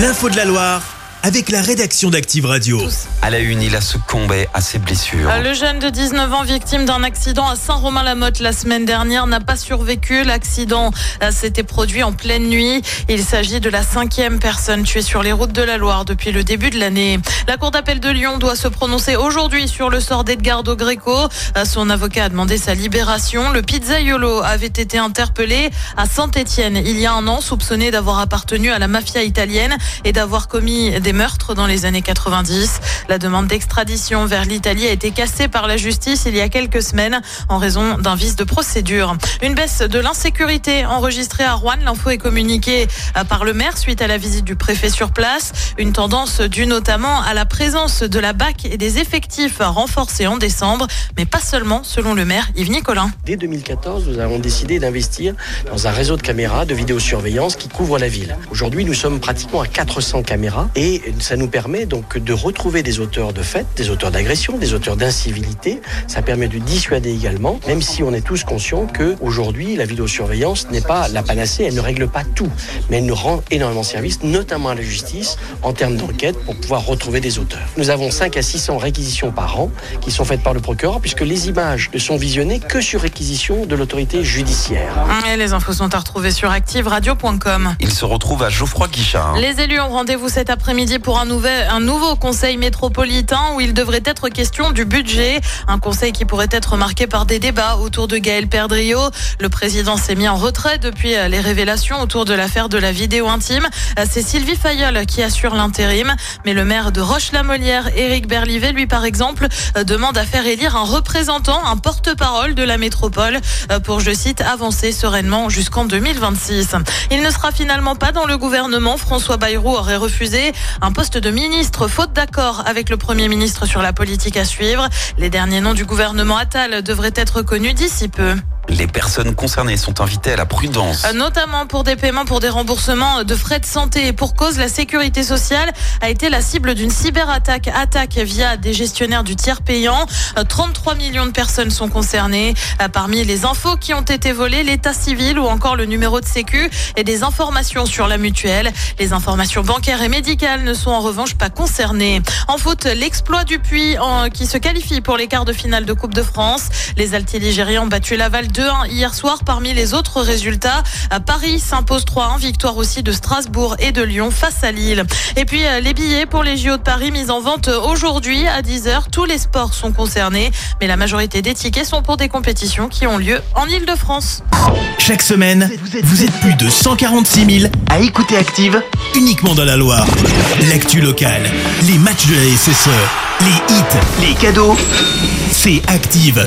L'info de la Loire avec la rédaction d'Active Radio. À la une, il a succombé à ses blessures. Le jeune de 19 ans, victime d'un accident à Saint-Romain-la-Motte la semaine dernière, n'a pas survécu. L'accident euh, s'était produit en pleine nuit. Il s'agit de la cinquième personne tuée sur les routes de la Loire depuis le début de l'année. La Cour d'appel de Lyon doit se prononcer aujourd'hui sur le sort d'Edgardo Greco. Euh, Son avocat a demandé sa libération. Le pizzaiolo avait été interpellé à Saint-Étienne il y a un an, soupçonné d'avoir appartenu à la mafia italienne et d'avoir commis des meurtres dans les années 90. La demande d'extradition vers l'Italie a été cassée par la justice il y a quelques semaines en raison d'un vice de procédure. Une baisse de l'insécurité enregistrée à Rouen. L'info est communiquée par le maire suite à la visite du préfet sur place. Une tendance due notamment à la présence de la BAC et des effectifs renforcés en décembre, mais pas seulement selon le maire Yves Nicolin. Dès 2014, nous avons décidé d'investir dans un réseau de caméras de vidéosurveillance qui couvre la ville. Aujourd'hui, nous sommes pratiquement à 400 caméras et ça nous permet donc de retrouver des auteurs de faits, des auteurs d'agression, des auteurs d'incivilité. Ça permet de dissuader également, même si on est tous conscients que aujourd'hui la vidéosurveillance n'est pas la panacée, elle ne règle pas tout, mais elle nous rend énormément service, notamment à la justice, en termes d'enquête pour pouvoir retrouver des auteurs. Nous avons 5 à 600 réquisitions par an qui sont faites par le procureur, puisque les images ne sont visionnées que sur réquisition de l'autorité judiciaire. Et les infos sont à retrouver sur activeradio.com. Il se retrouve à Geoffroy Guichard. Les élus ont rendez-vous cet après-midi pour un, nouvel, un nouveau conseil métropolitain où il devrait être question du budget. Un conseil qui pourrait être marqué par des débats autour de Gaël Perdriau. Le président s'est mis en retrait depuis les révélations autour de l'affaire de la vidéo intime. C'est Sylvie Fayol qui assure l'intérim. Mais le maire de Roche-la-Molière, Éric Berlivet, lui par exemple, demande à faire élire un représentant, un porte-parole de la métropole pour, je cite, avancer sereinement jusqu'en 2026. Il ne sera finalement pas dans le gouvernement. François Bayrou aurait refusé un poste de ministre faute d'accord avec le Premier ministre sur la politique à suivre. Les derniers noms du gouvernement Attal devraient être connus d'ici peu. Les personnes concernées sont invitées à la prudence. Notamment pour des paiements pour des remboursements de frais de santé. Et pour cause, la sécurité sociale a été la cible d'une cyberattaque attaque via des gestionnaires du tiers payant. 33 millions de personnes sont concernées. Parmi les infos qui ont été volées, l'état civil ou encore le numéro de sécu et des informations sur la mutuelle. Les informations bancaires et médicales ne sont en revanche pas concernées. En foot, l'exploit du Puy qui se qualifie pour les quarts de finale de Coupe de France. Les altiligériens ont battu Laval 2-1 hier soir. Parmi les autres résultats, Paris s'impose 3-1. Victoire aussi de Strasbourg et de Lyon face à Lille. Et puis les billets pour les JO de Paris mis en vente aujourd'hui à 10h. Tous les sports sont concernés, mais la majorité des tickets sont pour des compétitions qui ont lieu en Ile-de-France. Chaque semaine, vous êtes plus de 146 000 à écouter Active uniquement dans la Loire. L'actu locale, les matchs de la SSE, les hits, les cadeaux, c'est Active.